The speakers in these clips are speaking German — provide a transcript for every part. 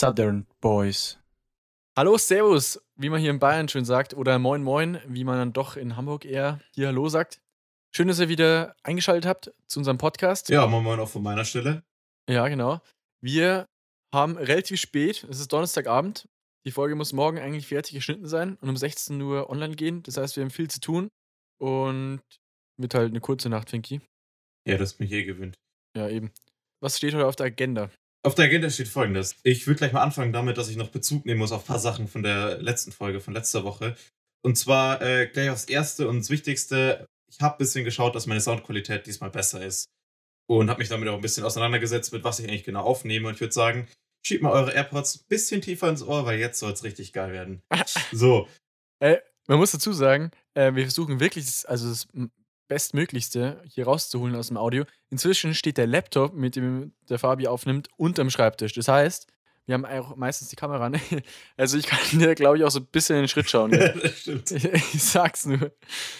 Southern Boys. Hallo, Servus, wie man hier in Bayern schön sagt, oder Moin Moin, wie man dann doch in Hamburg eher hier Hallo sagt. Schön, dass ihr wieder eingeschaltet habt zu unserem Podcast. Ja, Moin Moin auch von meiner Stelle. Ja, genau. Wir haben relativ spät, es ist Donnerstagabend. Die Folge muss morgen eigentlich fertig geschnitten sein und um 16 Uhr online gehen. Das heißt, wir haben viel zu tun und wird halt eine kurze Nacht, Finky. Ja, das bin ich eh gewöhnt. Ja, eben. Was steht heute auf der Agenda? Auf der Agenda steht folgendes. Ich würde gleich mal anfangen damit, dass ich noch Bezug nehmen muss auf ein paar Sachen von der letzten Folge, von letzter Woche. Und zwar äh, gleich aufs Erste und das Wichtigste. Ich habe ein bisschen geschaut, dass meine Soundqualität diesmal besser ist. Und habe mich damit auch ein bisschen auseinandergesetzt, mit was ich eigentlich genau aufnehme. Und ich würde sagen, schiebt mal eure AirPods ein bisschen tiefer ins Ohr, weil jetzt soll es richtig geil werden. So. Äh, man muss dazu sagen, äh, wir versuchen wirklich, das, also das Bestmöglichste hier rauszuholen aus dem Audio. Inzwischen steht der Laptop, mit dem der Fabi aufnimmt, unterm Schreibtisch. Das heißt, wir haben auch meistens die Kamera. Ne? Also ich kann dir, glaube ich, auch so ein bisschen in den Schritt schauen. Ja, das stimmt. Ich, ich, sag's nur.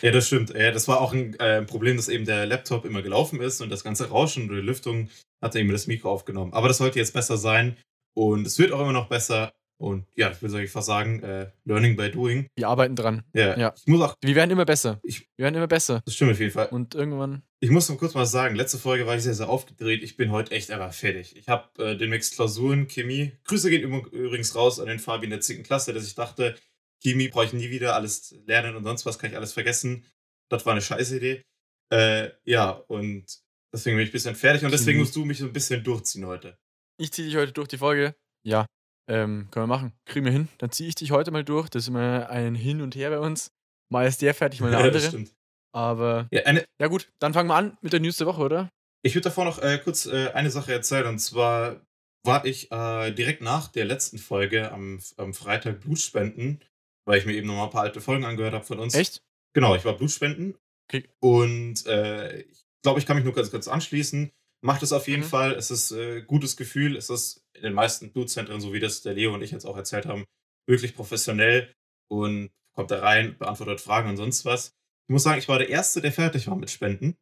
Ja, das stimmt. Ja, das war auch ein äh, Problem, dass eben der Laptop immer gelaufen ist und das ganze Rauschen und die Lüftung hat eben das Mikro aufgenommen. Aber das sollte jetzt besser sein und es wird auch immer noch besser. Und ja, ich würde fast sagen, äh, Learning by Doing. Wir arbeiten dran. Ja. ja. Ich muss auch. Wir werden immer besser. Ich, wir werden immer besser. Das stimmt auf jeden Fall. Und irgendwann. Ich muss noch kurz mal sagen, letzte Folge war ich sehr, sehr aufgedreht. Ich bin heute echt einfach fertig. Ich habe äh, demnächst Klausuren, Chemie. Grüße gehen übrigens raus an den Fabi in der 10. Klasse, dass ich dachte, Chemie brauche ich nie wieder, alles lernen und sonst was kann ich alles vergessen. Das war eine scheiße Idee. Äh, ja, und deswegen bin ich ein bisschen fertig und deswegen musst du mich so ein bisschen durchziehen heute. Ich ziehe dich heute durch die Folge. Ja, ähm, können wir machen. Kriegen wir hin. Dann ziehe ich dich heute mal durch. Das ist immer ein Hin und Her bei uns. Mal ist der fertig, mal andere. Ja, stimmt. Aber ja, eine, ja, gut, dann fangen wir an mit der News der Woche, oder? Ich würde davor noch äh, kurz äh, eine Sache erzählen. Und zwar war ich äh, direkt nach der letzten Folge am, am Freitag Blutspenden, weil ich mir eben nochmal ein paar alte Folgen angehört habe von uns. Echt? Genau, ich war Blutspenden. Okay. Und äh, ich glaube, ich kann mich nur ganz kurz anschließen. Macht es auf jeden mhm. Fall. Es ist äh, gutes Gefühl. Es ist in den meisten Blutzentren, so wie das der Leo und ich jetzt auch erzählt haben, wirklich professionell und kommt da rein, beantwortet Fragen und sonst was. Ich muss sagen, ich war der Erste, der fertig war mit Spenden,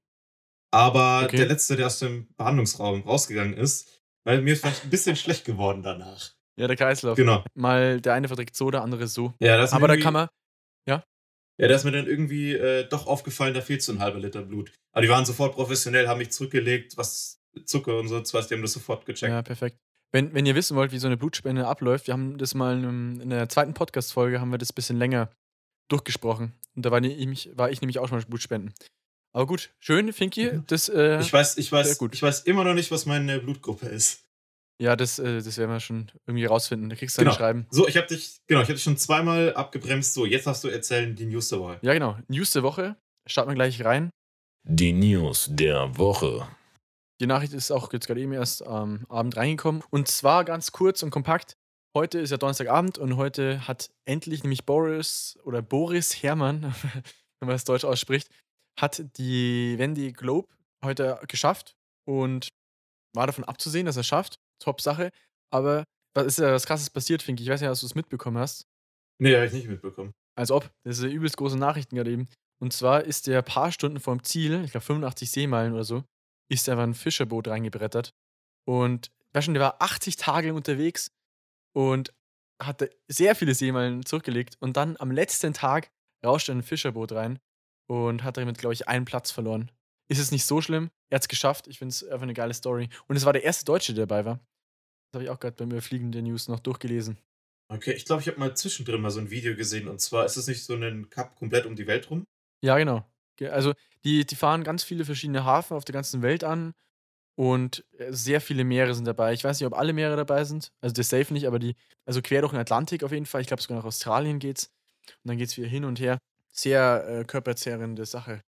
aber okay. der Letzte, der aus dem Behandlungsraum rausgegangen ist, weil mir ist vielleicht ein bisschen schlecht geworden danach. Ja, der Kreislauf. Genau. Mal der eine verträgt so, der andere so. Ja, das aber da kann man. Ja? Da ist mir dann irgendwie äh, doch aufgefallen, da fehlt so ein halber Liter Blut. Aber die waren sofort professionell, haben mich zurückgelegt, was Zucker und so, was, die haben das sofort gecheckt. Ja, perfekt. Wenn, wenn ihr wissen wollt, wie so eine Blutspende abläuft, wir haben das mal in, in der zweiten Podcast-Folge, haben wir das ein bisschen länger durchgesprochen. Und da war ich, war ich nämlich auch schon mal Blutspenden. Aber gut, schön, Finky. Mhm. Das, äh, ich, weiß, ich, weiß, ich weiß immer noch nicht, was meine Blutgruppe ist. Ja, das, äh, das werden wir schon irgendwie rausfinden. Da kriegst du genau. ein Schreiben. So, ich habe dich, genau, ich habe dich schon zweimal abgebremst. So, jetzt hast du erzählen die News der Woche. Ja, genau. News der Woche. Starten wir gleich rein. Die News der Woche. Die Nachricht ist auch jetzt gerade eben erst am Abend reingekommen. Und zwar ganz kurz und kompakt. Heute ist ja Donnerstagabend und heute hat endlich nämlich Boris oder Boris Herrmann, wenn man es deutsch ausspricht, hat die Wendy Globe heute geschafft und war davon abzusehen, dass er es schafft. Top Sache. Aber was ist ja was krasses passiert, Fink? Ich weiß nicht, ob du es mitbekommen hast. Nee, habe ich nicht mitbekommen. Als ob. Das sind übelst große Nachrichten gerade eben. Und zwar ist der paar Stunden vorm Ziel, ich glaube 85 Seemeilen oder so, ist einfach ein Fischerboot reingebrettert. Und war schon, der war 80 Tage unterwegs und hatte sehr viele Seemeilen zurückgelegt. Und dann am letzten Tag rauschte ein Fischerboot rein und hat damit, glaube ich, einen Platz verloren. Ist es nicht so schlimm? Er hat es geschafft. Ich finde es einfach eine geile Story. Und es war der erste Deutsche, der dabei war. Das habe ich auch gerade beim Überfliegen der News noch durchgelesen. Okay, ich glaube, ich habe mal zwischendrin mal so ein Video gesehen. Und zwar ist es nicht so ein Cup komplett um die Welt rum? Ja, genau. Also die, die fahren ganz viele verschiedene Hafen auf der ganzen Welt an und äh, sehr viele Meere sind dabei. Ich weiß nicht, ob alle Meere dabei sind. Also das safe nicht, aber die, also quer durch den Atlantik auf jeden Fall. Ich glaube sogar nach Australien geht's. Und dann geht es wieder hin und her. Sehr äh, körperzehrende Sache.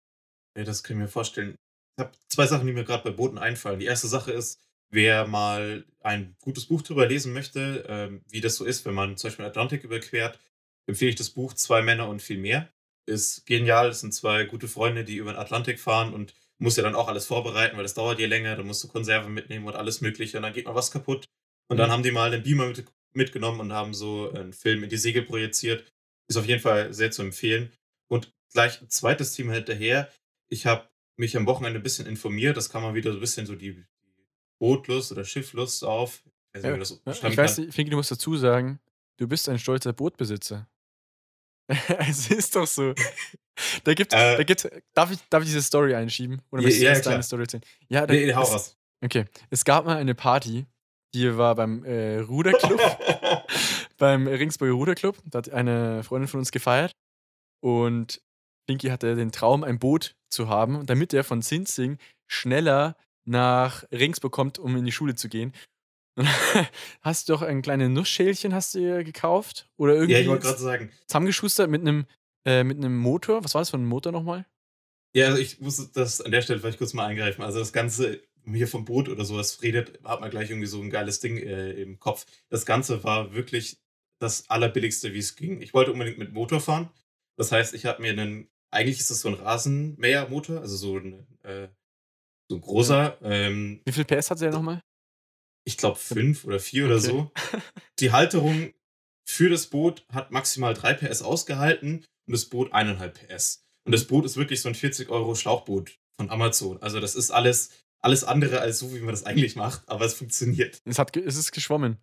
Ja, das kann ich mir vorstellen. Ich habe zwei Sachen, die mir gerade bei Booten einfallen. Die erste Sache ist, wer mal ein gutes Buch darüber lesen möchte, ähm, wie das so ist, wenn man zum Beispiel den Atlantik überquert, empfehle ich das Buch Zwei Männer und viel mehr ist genial. Es sind zwei gute Freunde, die über den Atlantik fahren und muss ja dann auch alles vorbereiten, weil das dauert ja länger. Dann musst du Konserven mitnehmen und alles Mögliche und dann geht mal was kaputt. Und dann mhm. haben die mal einen Beamer mit, mitgenommen und haben so einen Film in die Segel projiziert. Ist auf jeden Fall sehr zu empfehlen. Und gleich ein zweites Thema hinterher. Ich habe mich am Wochenende ein bisschen informiert. Das kam mal wieder so ein bisschen so die Bootlust oder Schifflust auf. weiß nicht, Ja, ich weiß nicht, Finki, du musst dazu sagen, du bist ein stolzer Bootbesitzer. es ist doch so. Da gibt, Äh. da gibt, darf, ich, darf ich diese Story einschieben? Oder Ja, möchtest du ja, erst klar. deine Story erzählen? Ja, da, Nee, hau es, raus. Okay, es gab mal eine Party, die war beim äh, Ruderclub, beim Ringsburger Ruderclub. Da hat eine Freundin von uns gefeiert und Finki hatte den Traum, ein Boot zu haben, damit er von Sinzing schneller nach Ringsburg kommt, um in die Schule zu gehen. Hast du doch ein kleines Nussschälchen hast du gekauft? Oder irgendwie ja, ich wollte gerade sagen. zusammengeschustert mit einem äh, mit einem Motor. Was war das für ein Motor nochmal? Ja, also ich muss das an der Stelle vielleicht kurz mal eingreifen. Also das Ganze hier vom Boot oder sowas redet, hat man gleich irgendwie so ein geiles Ding äh, im Kopf. Das Ganze war wirklich das allerbilligste, wie es ging. Ich wollte unbedingt mit Motor fahren. Das heißt, ich habe mir einen, eigentlich ist das so ein Rasenmähermotor, also so ein, äh, so ein großer, ähm, Wie viel PS hat der nochmal? ich glaube fünf oder vier oder Okay. so. Die Halterung für das Boot hat maximal 3 PS ausgehalten und das Boot 1,5 PS. Und das Boot ist wirklich so ein 40 Euro Schlauchboot von Amazon. Also das ist alles, alles andere als so, wie man das eigentlich macht, aber es funktioniert. Es, hat, es ist geschwommen.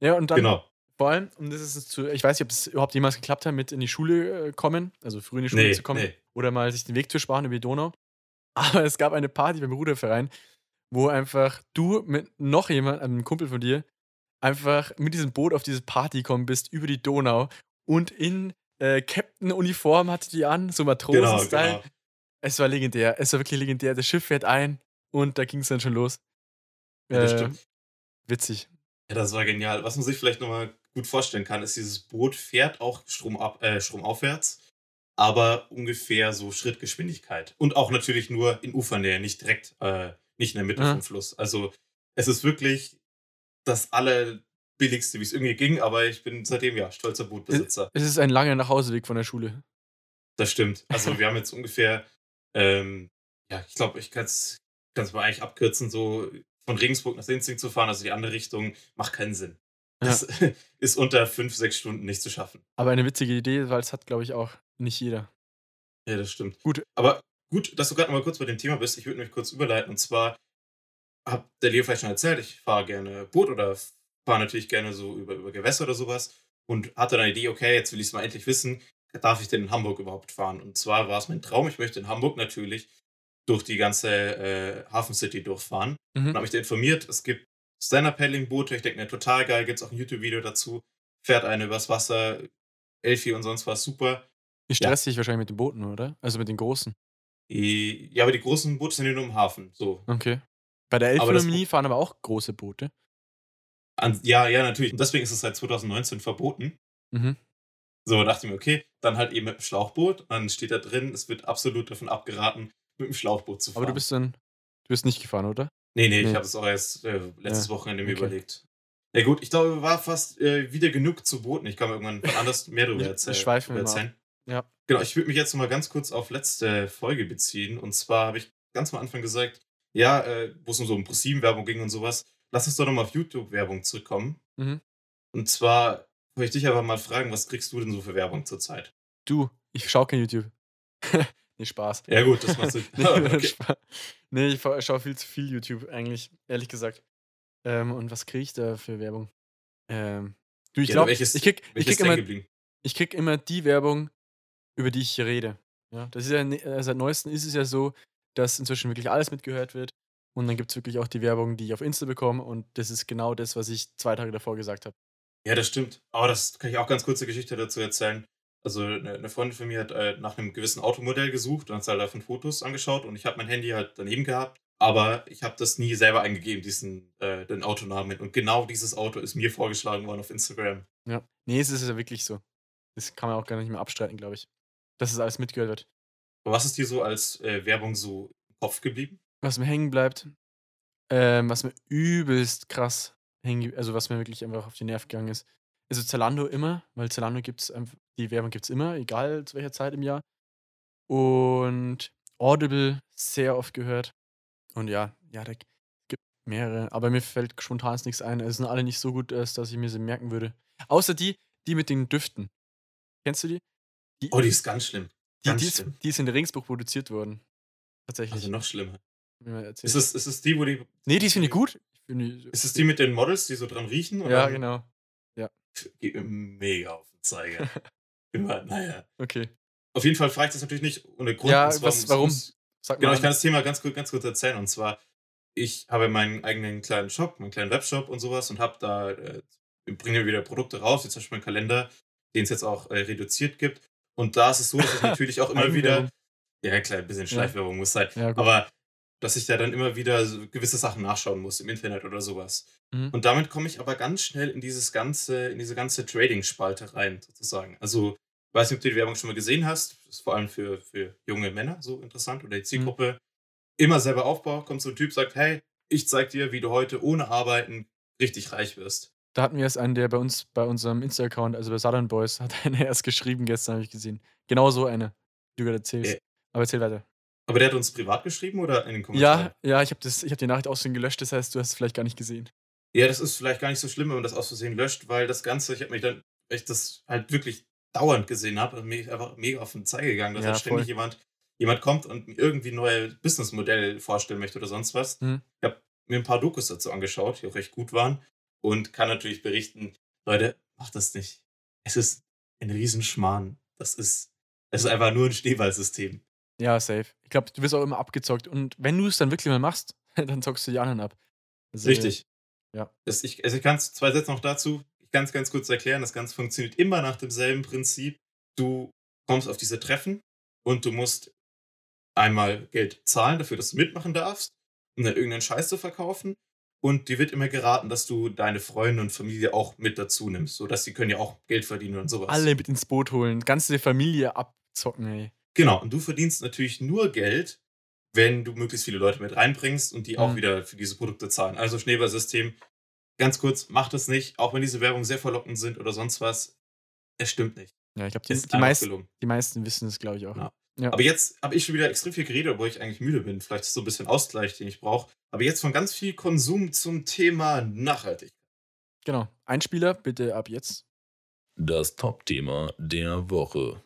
Ja, und dann Genau. vor allem, und das ist es zu, ich weiß nicht, ob es überhaupt jemals geklappt hat, mit in die Schule äh, kommen, also früh in die Schule Nee, zu kommen, nee. oder mal sich den Weg zu sparen über die Donau. Aber es gab eine Party beim Ruderverein, wo einfach du mit noch jemand, einem Kumpel von dir, einfach mit diesem Boot auf diese Party gekommen bist, über die Donau und in äh, Captain-Uniform hatte die an, so Genau, Matrosen-Style. genau. Es war legendär, es war wirklich legendär. Das Schiff fährt ein und da ging es dann schon los. Ja, das Äh, stimmt. Witzig. Ja, das war genial. Was man sich vielleicht nochmal gut vorstellen kann, ist, dieses Boot fährt auch stromab, äh, stromaufwärts, aber ungefähr so Schrittgeschwindigkeit. Und auch natürlich nur in Ufernähe, nicht direkt, äh, nicht in der Mitte Aha. vom Fluss. Also es ist wirklich das allerbilligste, wie es irgendwie ging, aber ich bin seitdem ja stolzer Bootbesitzer. Es ist ein langer Nachhauseweg von der Schule. Das stimmt. Also wir haben jetzt ungefähr, ähm, ja, ich glaube, ich kann es mal eigentlich abkürzen, so von Regensburg nach Sinzing zu fahren, also die andere Richtung, macht keinen Sinn. Das ist unter fünf, sechs Stunden nicht zu schaffen. Aber eine witzige Idee, weil es hat, glaube ich, auch nicht jeder. Ja, das stimmt. Gut. Aber gut, dass du gerade mal kurz bei dem Thema bist. Ich würde mich kurz überleiten. Und zwar hat der Leo vielleicht schon erzählt, ich fahre gerne Boot oder fahre natürlich gerne so über, über Gewässer oder sowas. Und hatte dann die Idee, okay, jetzt will ich es mal endlich wissen, darf ich denn in Hamburg überhaupt fahren? Und zwar war es mein Traum, ich möchte in Hamburg natürlich durch die ganze äh, Hafen City durchfahren. Mhm. Und habe mich da informiert, es gibt Stand-Up-Paddling-Boote, ich denke mir total geil, gibt es auch ein YouTube-Video dazu. Fährt eine übers Wasser, Elfi und sonst was, super. Ihr stresst dich wahrscheinlich mit den Booten, oder? Also mit den großen. Die, ja, aber die großen Boote sind ja nur im Hafen. So. Okay. Bei der Elbphilharmonie fahren aber auch große Boote. An, ja, ja, natürlich. Und deswegen ist es seit 2019 verboten. Mhm. So, dachte ich mir, okay, dann halt eben mit dem Schlauchboot. Dann steht da drin, es wird absolut davon abgeraten, mit dem Schlauchboot zu fahren. Aber du bist dann, du bist nicht gefahren, oder? Nee, nee, Nee. ich habe es auch erst äh, letztes Ja, Wochenende mir okay. überlegt. Ja gut, ich glaube, war fast äh, wieder genug zu Booten. Ich kann mir irgendwann wann anders mehr darüber erzählen. schweifen darüber immer ab. erzählen. Ja. Genau, ich würde mich jetzt noch mal ganz kurz auf letzte Folge beziehen. Und zwar habe ich ganz am Anfang gesagt, ja, äh, wo es um so um ProSieben-Werbung ging und sowas, lass uns doch nochmal auf YouTube-Werbung zurückkommen. Mhm. Und zwar wollte ich dich aber mal fragen, was kriegst du denn so für Werbung zurzeit? Du, ich schau kein YouTube. nee, Spaß. Ja gut, das machst du. nee, okay. Nee, ich schaue viel zu viel YouTube, eigentlich, ehrlich gesagt. Ähm, und was kriege ich da für Werbung? Ähm, du, ich Ja, glaube, ich krieg, ich krieg immer ich krieg immer die Werbung, über die ich hier rede. Ja, das ist ja, ne- äh, seit neuestem ist es ja so, dass inzwischen wirklich alles mitgehört wird. Und dann gibt es wirklich auch die Werbung, die ich auf Insta bekomme. Und das ist genau das, was ich zwei Tage davor gesagt habe. Ja, das stimmt. Aber das kann ich auch ganz kurze Geschichte dazu erzählen. Also eine, eine Freundin von mir hat äh, nach einem gewissen Automodell gesucht und hat halt davon Fotos angeschaut und ich habe mein Handy halt daneben gehabt. Aber ich habe das nie selber eingegeben, diesen äh, den Autonamen. Und genau dieses Auto ist mir vorgeschlagen worden auf Instagram. Ja. Nee, es ist ja wirklich so. Das kann man auch gar nicht mehr abstreiten, glaube ich. Dass es alles mitgehört wird. Was ist dir so als äh, Werbung so im Kopf geblieben? Was mir hängen bleibt, ähm, was mir übelst krass hängen, ge- also was mir wirklich einfach auf die Nerven gegangen ist. Also Zalando immer, weil Zalando gibt es die Werbung gibt es immer, egal zu welcher Zeit im Jahr. Und Audible sehr oft gehört. Und ja, ja, da gibt mehrere, aber mir fällt spontan nichts ein. Es sind alle nicht so gut, dass ich mir sie merken würde. Außer die, die mit den Düften. Kennst du die? Die, Oh, die ist ganz schlimm. die, ganz die, ist, schlimm. die ist in Regensburg produziert worden. Tatsächlich. Also noch schlimmer. Ist es, ist es die, wo die. Nee, die finde ich gut. Ist es die mit den Models, die so dran riechen? Und Ja, genau. Ja. geht mir mega auf den Zeiger. Immer, naja. Okay. Auf jeden Fall frage ich das natürlich nicht ohne Grund. Ja, zwar was warum? Sag Genau, ich kann an. das Thema ganz kurz, ganz kurz erzählen. Und zwar, ich habe meinen eigenen kleinen Shop, meinen kleinen Webshop und sowas und habe da, äh, bringe wieder Produkte raus, wie zum Beispiel meinen Kalender, den es jetzt auch äh, reduziert gibt. Und da ist es so, dass ich natürlich auch immer wieder, ja klar, ein bisschen Schleifwerbung muss sein, Ja, aber dass ich da dann immer wieder gewisse Sachen nachschauen muss im Internet oder sowas. Mhm. Und damit komme ich aber ganz schnell in dieses ganze, in diese ganze Trading-Spalte rein, sozusagen. Also, ich weiß nicht, ob du die Werbung schon mal gesehen hast. Das ist vor allem für, für junge Männer so interessant oder die Zielgruppe. Immer selber Aufbau, kommt so ein Typ, sagt, hey, ich zeig dir, wie du heute ohne Arbeiten richtig reich wirst. Da hatten wir erst einen, der bei uns, bei unserem Insta-Account, also bei Southern Boys, hat eine erst geschrieben gestern, habe ich gesehen. Genau so eine, die du gerade erzählst. Äh. Aber erzähl weiter. Aber der hat uns privat geschrieben oder in den Kommentaren? Ja, ja, ich habe hab die Nachricht aussehen gelöscht, das heißt, du hast es vielleicht gar nicht gesehen. Ja, das ist vielleicht gar nicht so schlimm, wenn man das aus Versehen löscht, weil das Ganze, ich habe mich dann, ich das halt wirklich dauernd gesehen habe, und mir einfach mega auf den Zeiger gegangen, dass Ja, halt ständig voll. jemand, jemand kommt und mir irgendwie ein neues Businessmodell vorstellen möchte oder sonst was. Mhm. Ich habe mir ein paar Dokus dazu angeschaut, die auch recht gut waren und kann natürlich berichten, Leute, macht das nicht. Es ist ein Riesenschmarrn. Das ist, es ist einfach nur ein Schneeballsystem. Ja, safe. Ich glaube, du wirst auch immer abgezockt. Und wenn du es dann wirklich mal machst, dann zockst du die anderen ab. Also, Richtig. ja. Das, ich also ich kann es zwei Sätze noch dazu ganz, ganz kurz erklären. Das Ganze funktioniert immer nach demselben Prinzip. Du kommst auf diese Treffen und du musst einmal Geld zahlen dafür, dass du mitmachen darfst, um dann irgendeinen Scheiß zu verkaufen. Und dir wird immer geraten, dass du deine Freunde und Familie auch mit dazu nimmst, sodass sie können ja auch Geld verdienen und sowas. Alle mit ins Boot holen, ganze Familie abzocken, ey. Genau, und du verdienst natürlich nur Geld, wenn du möglichst viele Leute mit reinbringst und die auch Mhm. wieder für diese Produkte zahlen. Also Schneeballsystem, ganz kurz, macht es nicht, auch wenn diese Werbungen sehr verlockend sind oder sonst was. Es stimmt nicht. Ja, ich glaube, die, die, meist, gelungen. die meisten wissen es, glaube ich, auch. Ja. Ja. Aber jetzt habe ich schon wieder extrem viel geredet, obwohl ich eigentlich müde bin. Vielleicht ist so ein bisschen Ausgleich, den ich brauche. Aber jetzt von ganz viel Konsum zum Thema Nachhaltigkeit. Genau. Einspieler, bitte ab jetzt. Das Top-Thema der Woche.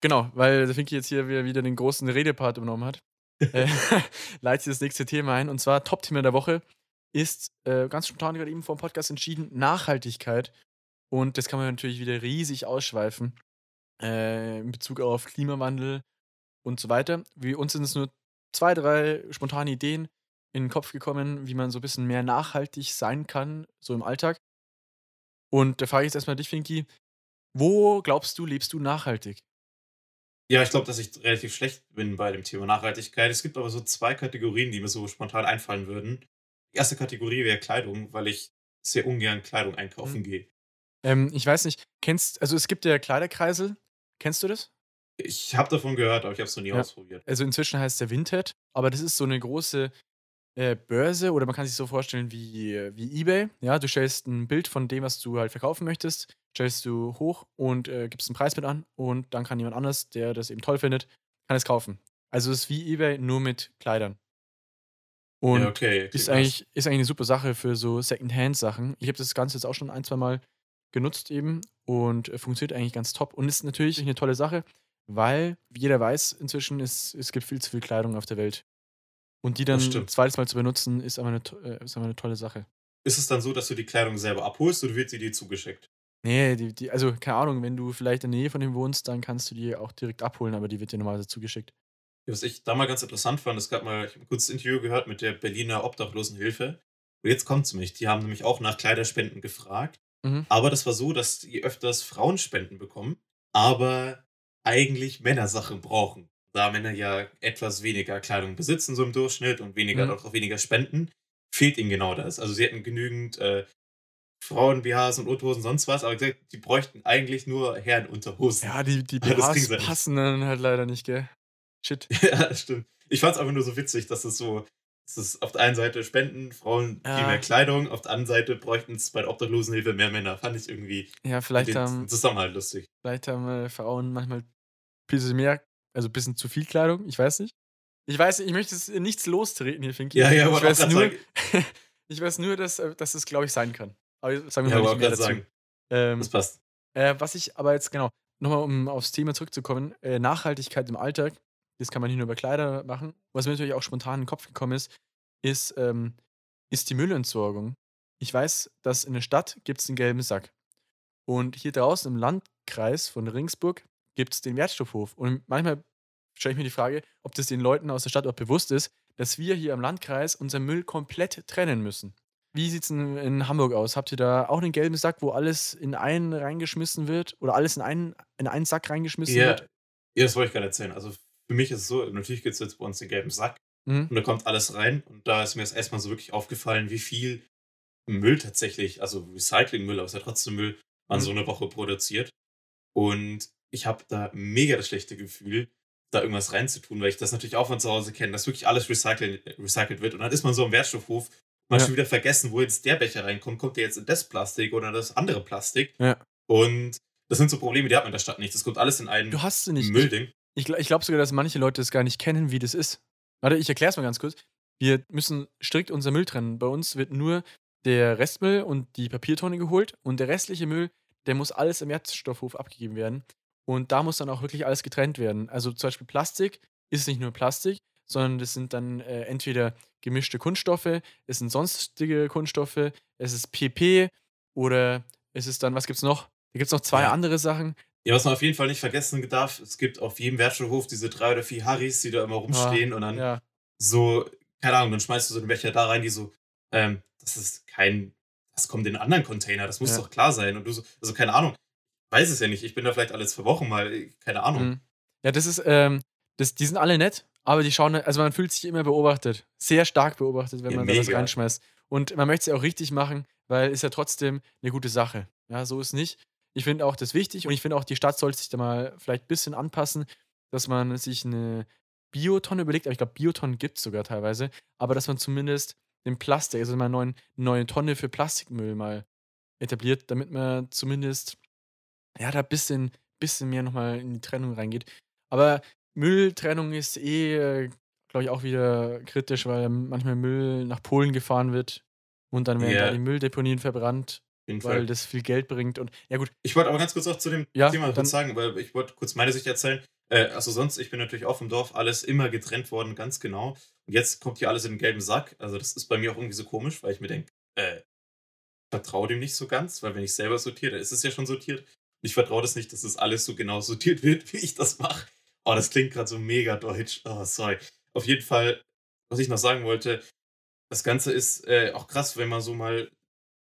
Genau, weil der Finki jetzt hier wieder, wieder den großen Redepart übernommen hat. äh, leitet das nächste Thema ein. Und zwar Top-Thema der Woche ist äh, ganz spontan gerade eben vor dem Podcast entschieden, Nachhaltigkeit. Und das kann man natürlich wieder riesig ausschweifen äh, in Bezug auf Klimawandel und so weiter. Wie uns sind es nur zwei, drei spontane Ideen in den Kopf gekommen, wie man so ein bisschen mehr nachhaltig sein kann, so im Alltag. Und da frage ich jetzt erstmal dich, Finki, wo glaubst du, lebst du nachhaltig? Ja, ich glaube, dass ich relativ schlecht bin bei dem Thema Nachhaltigkeit. Es gibt aber so zwei Kategorien, die mir so spontan einfallen würden. Die erste Kategorie wäre Kleidung, weil ich sehr ungern Kleidung einkaufen Mhm. gehe. Ähm, ich weiß nicht, kennst, also es gibt ja Kleiderkreisel, kennst du das? Ich habe davon gehört, aber ich habe es noch nie Ja. ausprobiert. Also inzwischen heißt der Vinted, aber das ist so eine große äh, Börse oder man kann sich so vorstellen wie, wie Ebay. Ja, du stellst ein Bild von dem, was du halt verkaufen möchtest, stellst du hoch und äh, gibst einen Preis mit an und dann kann jemand anders, der das eben toll findet, kann es kaufen. Also es ist wie Ebay, nur mit Kleidern. Und ja, okay. ist eigentlich, ist eigentlich eine super Sache für so Secondhand-Sachen. Ich habe das Ganze jetzt auch schon ein, zwei Mal genutzt eben und äh, funktioniert eigentlich ganz top. Und ist natürlich eine tolle Sache, weil, wie jeder weiß, inzwischen ist, es gibt viel zu viel Kleidung auf der Welt. Und die dann ein zweites Mal zu benutzen, ist aber eine, äh, ist aber eine tolle Sache. Ist es dann so, dass du die Kleidung selber abholst oder wird sie dir zugeschickt? Nee, die, die, also keine Ahnung, wenn du vielleicht in der Nähe von dem wohnst, dann kannst du die auch direkt abholen, aber die wird dir normalerweise zugeschickt. Was ich da mal ganz interessant fand, es gab mal, ich habe ein kurzes Interview gehört mit der Berliner Obdachlosenhilfe. Und jetzt kommt's nämlich. Die haben nämlich auch nach Kleiderspenden gefragt. Mhm. Aber das war so, dass die öfters Frauenspenden bekommen, aber eigentlich Männersachen brauchen. Da Männer ja etwas weniger Kleidung besitzen, so im Durchschnitt, und weniger Mhm. auch weniger spenden, fehlt ihnen genau das. Also sie hätten genügend äh, Frauen-BHs und Unterhosen, sonst was, aber gesagt, die bräuchten eigentlich nur Herrenunterhosen. Ja, die, die BHs passen dann halt leider nicht, gell? Shit. Ja, stimmt. Ich fand es einfach nur so witzig, dass es so, dass es auf der einen Seite Spenden, Frauen viel Ja. mehr Kleidung, auf der anderen Seite bräuchten es bei der Obdachlosenhilfe mehr Männer. Fand ich irgendwie Ja, vielleicht haben, Zusammenhalt lustig. vielleicht haben äh, Frauen manchmal ein bisschen mehr, also ein bisschen zu viel Kleidung, ich weiß nicht. Ich weiß ich möchte es nichts lostreten hier, Finky. Ja, ja, ich weiß nur, ich weiß nur, dass, äh, dass es, glaube ich, sein kann. Aber sagen wir Ja, mal nicht mehr dazu. sagen. Ähm, Das passt. Äh, was ich aber jetzt, genau, nochmal um aufs Thema zurückzukommen, äh, Nachhaltigkeit im Alltag, das kann man nicht nur über Kleider machen. Was mir natürlich auch spontan in den Kopf gekommen ist, ist, ähm, ist die Müllentsorgung. Ich weiß, dass in der Stadt gibt es 'n gelben Sack. Und hier draußen im Landkreis von Regensburg gibt es den Wertstoffhof. Und manchmal stelle ich mir die Frage, ob das den Leuten aus der Stadt auch bewusst ist, dass wir hier im Landkreis unseren Müll komplett trennen müssen. Wie sieht's denn in Hamburg aus? Habt ihr da auch 'nen gelben Sack, wo alles in einen reingeschmissen wird oder alles in einen in einen Sack reingeschmissen Ja. wird? Ja, das wollte ich grad erzählen. Also, für mich ist es so, natürlich gibt's jetzt bei uns den gelben Sack Mhm. und da kommt alles rein und da ist mir das erst mal so wirklich aufgefallen, wie viel Müll tatsächlich also Recyclingmüll, aber ist ja trotzdem Müll, man Mhm. so 'ne Woche produziert. Und ich habe da mega das schlechte Gefühl, da irgendwas reinzutun, weil ich das natürlich auch von zu Hause kenne, dass wirklich alles recyceln recycelt wird und dann ist man so im Wertstoffhof, man Ja. schon wieder vergessen, wo jetzt der Becher reinkommt. Kommt der jetzt in das Plastik oder das andere Plastik? Ja. Und das sind so Probleme, die hat man in der Stadt nicht. Das kommt alles in ein Du hast sie nicht. Müllding. Ich ich glaube sogar, dass manche Leute das gar nicht kennen, wie das ist. Warte, ich erkläre es mal ganz kurz. Wir müssen strikt unseren Müll trennen. Bei uns wird nur der Restmüll und die Papiertonne geholt und der restliche Müll, der muss alles im Wertstoffhof abgegeben werden. Und da muss dann auch wirklich alles getrennt werden. Also zum Beispiel Plastik ist nicht nur Plastik, sondern das sind dann äh, entweder gemischte Kunststoffe, es sind sonstige Kunststoffe, es ist PP oder es ist dann, was gibt's noch? Da gibt's noch zwei Ja. andere Sachen. Ja, was man auf jeden Fall nicht vergessen darf, es gibt auf jedem Wertstoffhof diese drei oder vier Harrys, die da immer rumstehen und dann Ah, Ja. so, keine Ahnung, dann schmeißt du so den Becher da rein, die so, ähm, das ist kein, das kommt in einen anderen Container, das muss Ja. doch klar sein. Und du so, also keine Ahnung, weiß es ja nicht, ich bin da vielleicht alle zwei Wochen mal, äh, keine Ahnung. Mhm. Ja, das ist, ähm, das, die sind alle nett, aber die schauen, also man fühlt sich immer beobachtet. Sehr stark beobachtet, wenn Ja, man da was mega. reinschmeißt. Und man möchte es ja auch richtig machen, weil ist ja trotzdem eine gute Sache. Ja, so ist nicht. Ich finde auch das wichtig und ich finde auch, die Stadt sollte sich da mal vielleicht ein bisschen anpassen, dass man sich eine Biotonne überlegt, aber ich glaube, Biotonnen gibt es sogar teilweise, aber dass man zumindest den Plastik, also mal eine neue Tonne für Plastikmüll mal etabliert, damit man zumindest ja, da ein bisschen, bisschen mehr nochmal in die Trennung reingeht. Aber Mülltrennung ist eh, glaube ich, auch wieder kritisch, weil manchmal Müll nach Polen gefahren wird und dann werden Ja. da die Mülldeponien verbrannt, weil Fall. das viel Geld bringt. Und ja gut, Ich wollte aber ganz kurz auch zu dem Ja, Thema dann- sagen, weil ich wollte kurz meine Sicht erzählen. Äh, also sonst, ich bin natürlich auch vom Dorf, alles immer getrennt worden, ganz genau. Und jetzt kommt hier alles in den gelben Sack. Also das ist bei mir auch irgendwie so komisch, weil ich mir denke, äh, vertraue dem nicht so ganz, weil wenn ich selber sortiere, ist es ja schon sortiert. Ich vertraue das nicht, dass das alles so genau sortiert wird, wie ich das mache. Oh, das klingt gerade so mega deutsch. Oh, sorry. Auf jeden Fall, was ich noch sagen wollte, das Ganze ist äh, auch krass, wenn man so mal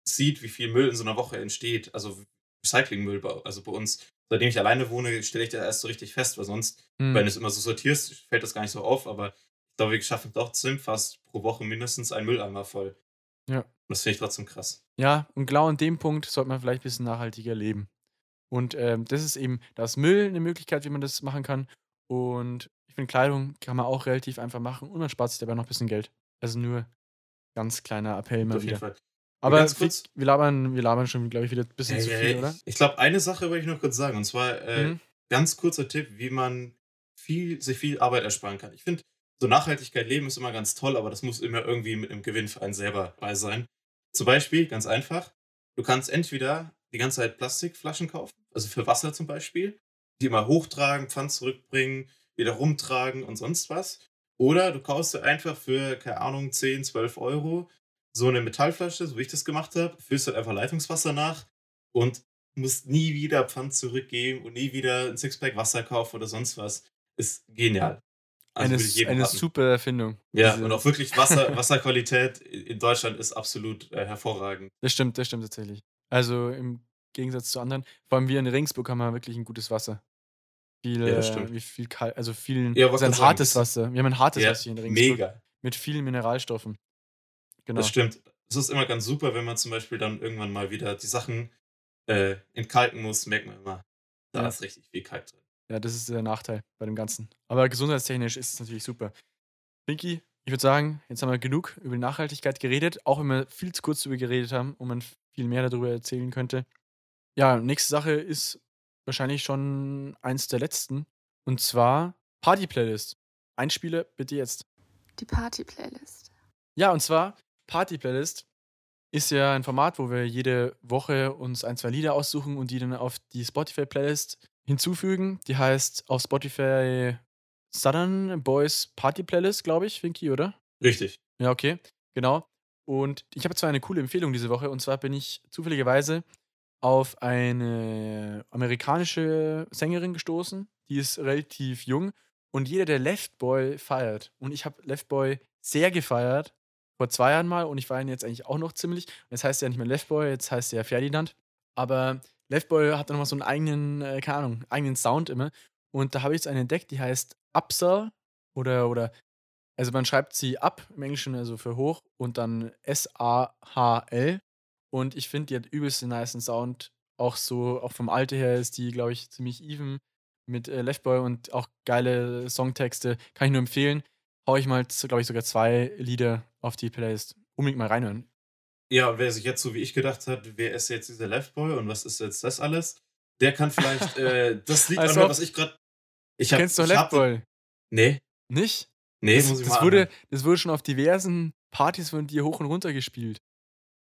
sieht, wie viel Müll in so einer Woche entsteht. Also Recyclingmüll, bei- also bei uns, seitdem ich alleine wohne, stelle ich das erst so richtig fest, weil sonst, hm, wenn du es immer so sortierst, fällt das gar nicht so auf, aber ich glaube, wir schaffen trotzdem fast pro Woche mindestens einen Mülleimer voll. Ja. Und das finde ich trotzdem krass. ja, und genau an dem Punkt sollte man vielleicht ein bisschen nachhaltiger leben. Und ähm, das ist eben, da ist Müll eine Möglichkeit, wie man das machen kann. Und ich finde, Kleidung kann man auch relativ einfach machen und man spart sich dabei noch ein bisschen Geld. Also nur ganz kleiner Appell mal Auf jeden wieder. Fall. Aber kurz- wir, labern, wir labern schon, glaube ich, wieder ein bisschen zu Äh, viel, oder? Ich, ich glaube, eine Sache wollte ich noch kurz sagen, und zwar äh, Mhm. ganz kurzer Tipp, wie man viel, sich viel Arbeit ersparen kann. Ich finde, so Nachhaltigkeit leben ist immer ganz toll, aber das muss immer irgendwie mit einem Gewinn für einen selber bei sein. Zum Beispiel, ganz einfach, du kannst entweder die ganze Zeit Plastikflaschen kaufen, also für Wasser zum Beispiel, die immer hochtragen, Pfand zurückbringen, wieder rumtragen und sonst was. Oder du kaufst dir einfach für, keine Ahnung, 10, 12 Euro so eine Metallflasche, so wie ich das gemacht habe, füllst halt einfach Leitungswasser nach und musst nie wieder Pfand zurückgeben und nie wieder ein Sixpack Wasser kaufen oder sonst was. Ist genial. Also eine eine super Erfindung. Ja, Diese- und auch wirklich Wasser, Wasserqualität in Deutschland ist absolut äh, hervorragend. Das stimmt, das stimmt tatsächlich. Also im Gegensatz zu anderen, vor allem wir in Regensburg haben wir wirklich ein gutes Wasser. Viel, Ja, das äh, stimmt. wie viel kalt, also viel, Ja, ist ein sagen, hartes das- Wasser. Wir haben ein hartes Ja, Wasser hier in Regensburg mega. mit vielen Mineralstoffen. Genau. Das stimmt. Es ist immer ganz super, wenn man zum Beispiel dann irgendwann mal wieder die Sachen äh, entkalken muss, merkt man immer, da Ja. ist richtig viel Kalk drin. Ja, das ist der Nachteil bei dem Ganzen. Aber gesundheitstechnisch ist es natürlich super. Pinky, ich würde sagen, jetzt haben wir genug über Nachhaltigkeit geredet, auch wenn wir viel zu kurz darüber geredet haben und man viel mehr darüber erzählen könnte. Ja, nächste Sache ist wahrscheinlich schon eins der letzten. Und zwar Party-Playlist. Einspieler bitte jetzt. Die Party-Playlist. Ja, und zwar Party-Playlist ist ja ein Format, wo wir jede Woche uns ein, zwei Lieder aussuchen und die dann auf die Spotify-Playlist hinzufügen. Die heißt auf Spotify Southern Boys Party Playlist, glaube ich, Finky, oder? Richtig. Ja, okay, genau. Und ich habe zwar eine coole Empfehlung diese Woche, und zwar bin ich zufälligerweise auf eine amerikanische Sängerin gestoßen. Die ist relativ jung. Und jeder, der Left Boy feiert, und ich habe Left Boy sehr gefeiert, vor zwei Jahren mal, und ich feiere ihn jetzt eigentlich auch noch ziemlich. Jetzt heißt er ja nicht mehr Left Boy, jetzt heißt er ja Ferdinand. Aber Left Boy hat dann nochmal so einen eigenen, äh, keine Ahnung, eigenen Sound immer. Und da habe ich jetzt eine entdeckt, die heißt Upsell oder, oder, also man schreibt sie ab im Englischen, also für hoch, und dann S-A-H-L. Und ich finde, die hat übelst den niceen Sound. Auch so, auch vom Alter her ist die, glaube ich, ziemlich even mit äh, Leftboy und auch geile Songtexte. Kann ich nur empfehlen. Hau ich mal, glaube ich, sogar zwei Lieder auf die Playlist. Unbedingt mal reinhören. Ja, wer sich jetzt so wie ich gedacht hat, wer ist jetzt dieser Leftboy und was ist jetzt das alles, der kann vielleicht äh, das Lied Also, anhören, was ich gerade. Ich Du hab, kennst hab- Leftboy. Nee, Nicht? nee, das, muss ich das, mal wurde, anhören. das wurde schon auf diversen Partys von dir hoch und runter gespielt.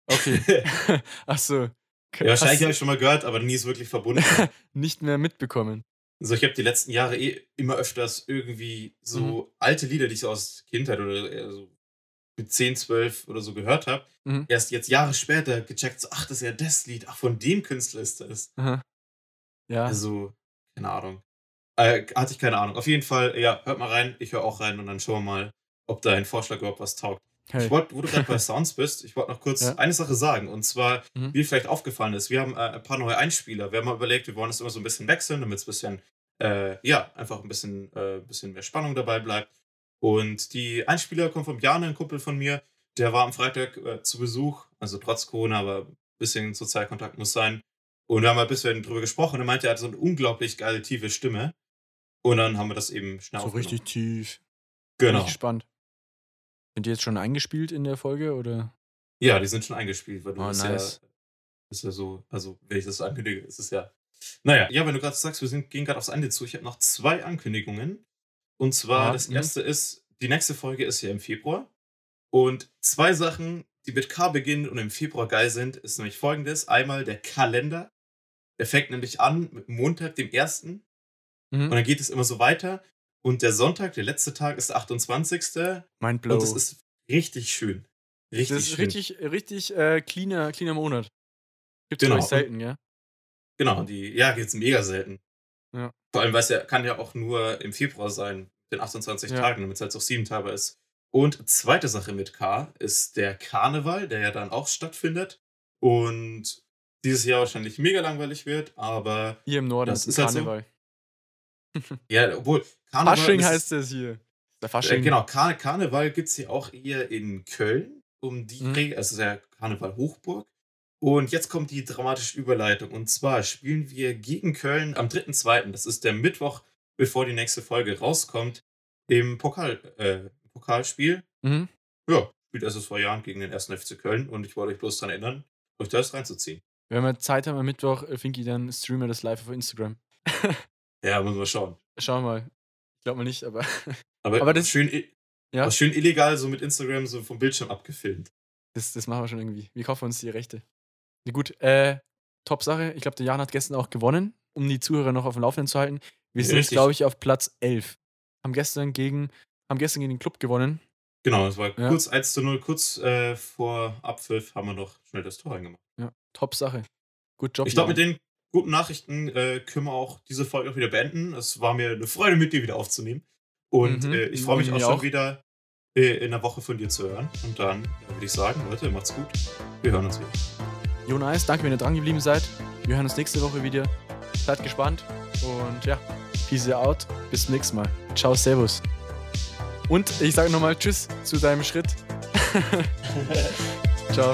Okay. Ach so. ja, wahrscheinlich habe ich schon mal gehört, aber nie ist wirklich verbunden. nicht mehr mitbekommen. Also ich habe die letzten Jahre eh immer öfters irgendwie so Mhm. alte Lieder, die ich so aus Kindheit oder so mit 10, 12 oder so gehört habe, Mhm. erst jetzt Jahre später gecheckt, so, ach, das ist ja das Lied, ach, von dem Künstler ist das. Aha. Ja. Also, keine Ahnung. Äh, hatte ich keine Ahnung. Auf jeden Fall, ja, hört mal rein, ich höre auch rein und dann schauen wir mal, ob dein Vorschlag überhaupt was taugt. Hey. Ich wollte, wo du gerade bei Sounds bist, ich wollte noch kurz Ja. eine Sache sagen. Und zwar, Mhm. wie vielleicht aufgefallen ist, wir haben äh, ein paar neue Einspieler. Wir haben mal überlegt, wir wollen das immer so ein bisschen wechseln, damit es ein bisschen, äh, ja, einfach ein bisschen, äh, bisschen mehr Spannung dabei bleibt. Und die Einspieler kommen vom Jane, ein Kumpel von mir. Der war am Freitag äh, zu Besuch, also trotz Corona, aber ein bisschen Sozialkontakt muss sein. Und wir haben mal ein bisschen drüber gesprochen. Er meinte, er hat so eine unglaublich geile, tiefe Stimme. Und dann haben wir das eben schnell so richtig tief. Bin Genau. ich gespannt. Sind die jetzt schon eingespielt in der Folge oder? Ja, die sind schon eingespielt, weil du Oh, bist nice. ja, ist ja so, also wenn ich das so ankündige, ist es ja. Naja, ja, wenn du gerade sagst, wir sind, gehen gerade aufs Ende zu, ich habe noch zwei Ankündigungen. Und zwar, Aha, das mhm. erste ist, die nächste Folge ist ja im Februar. Und zwei Sachen, die mit K beginnen und im Februar geil sind, ist nämlich folgendes. Einmal der Kalender. Der fängt nämlich an mit Montag, dem 1. Und Mhm. dann geht es immer so weiter. Und der Sonntag, der letzte Tag, ist der 28. Mind blow. Und das ist richtig schön. Richtig das ist schön. richtig, richtig äh, cleaner, cleaner Monat. Gibt's Genau. genau. selten, ja? Genau, die, ja, geht's mega selten. Ja. Vor allem, weil es ja, kann ja auch nur im Februar sein, den 28 Ja. Tagen, damit es halt auch sieben Tage ist. Und zweite Sache mit K ist der Karneval, der ja dann auch stattfindet. Und dieses Jahr wahrscheinlich mega langweilig wird, aber Hier im Norden Das ist ist halt so. Ja, obwohl Karneval. Fasching ist- heißt es hier. Der Äh, Fasching. genau, Kar Karneval gibt es ja auch eher in Köln, um die Mhm. Also ja Karneval Hochburg. Und jetzt kommt die dramatische Überleitung. Und zwar spielen wir gegen Köln am 3.2., das ist der Mittwoch, bevor die nächste Folge rauskommt, im Pokal, äh, Pokalspiel. Mhm. Ja, spielt SSV Jahren gegen den 1. FC Köln und ich wollte euch bloß daran erinnern, euch das reinzuziehen. Wenn wir Zeit haben am Mittwoch, äh, Finky, dann streamen wir das live auf Instagram. Ja, müssen wir schauen. Schauen wir mal. Ich glaube mal nicht, aber Aber, Aber das- schön, Ja. schön illegal so mit Instagram so vom Bildschirm abgefilmt. das, das machen wir schon irgendwie. Wir kaufen uns die Rechte. Na gut, äh, top Sache. Ich glaube, der Jan hat gestern auch gewonnen, um die Zuhörer noch auf dem Laufenden zu halten. Wir sind jetzt, Richtig. glaube ich, auf Platz 11. Haben gestern gegen, haben gestern gegen den Club gewonnen. Genau, es war Ja. kurz 1 zu 0, kurz äh, vor Abpfiff haben wir noch schnell das Tor reingemacht. Ja, top Sache. Gut Job. Ich glaube, mit Jan. den guten Nachrichten äh, können wir auch diese Folge auch wieder beenden. Es war mir eine Freude, mit dir wieder aufzunehmen. Und Mhm, äh, ich freue mich auch schon auch. wieder äh, in der Woche von dir zu hören. Und dann würde ich sagen, Leute, macht's gut. Wir hören uns wieder. Jo, nice. Danke, wenn ihr dran geblieben seid. Wir hören uns nächste Woche wieder. Seid gespannt. Und ja, peace out. Bis zum nächsten Mal. Ciao, servus. Und ich sage nochmal Tschüss zu deinem Schritt. Ciao.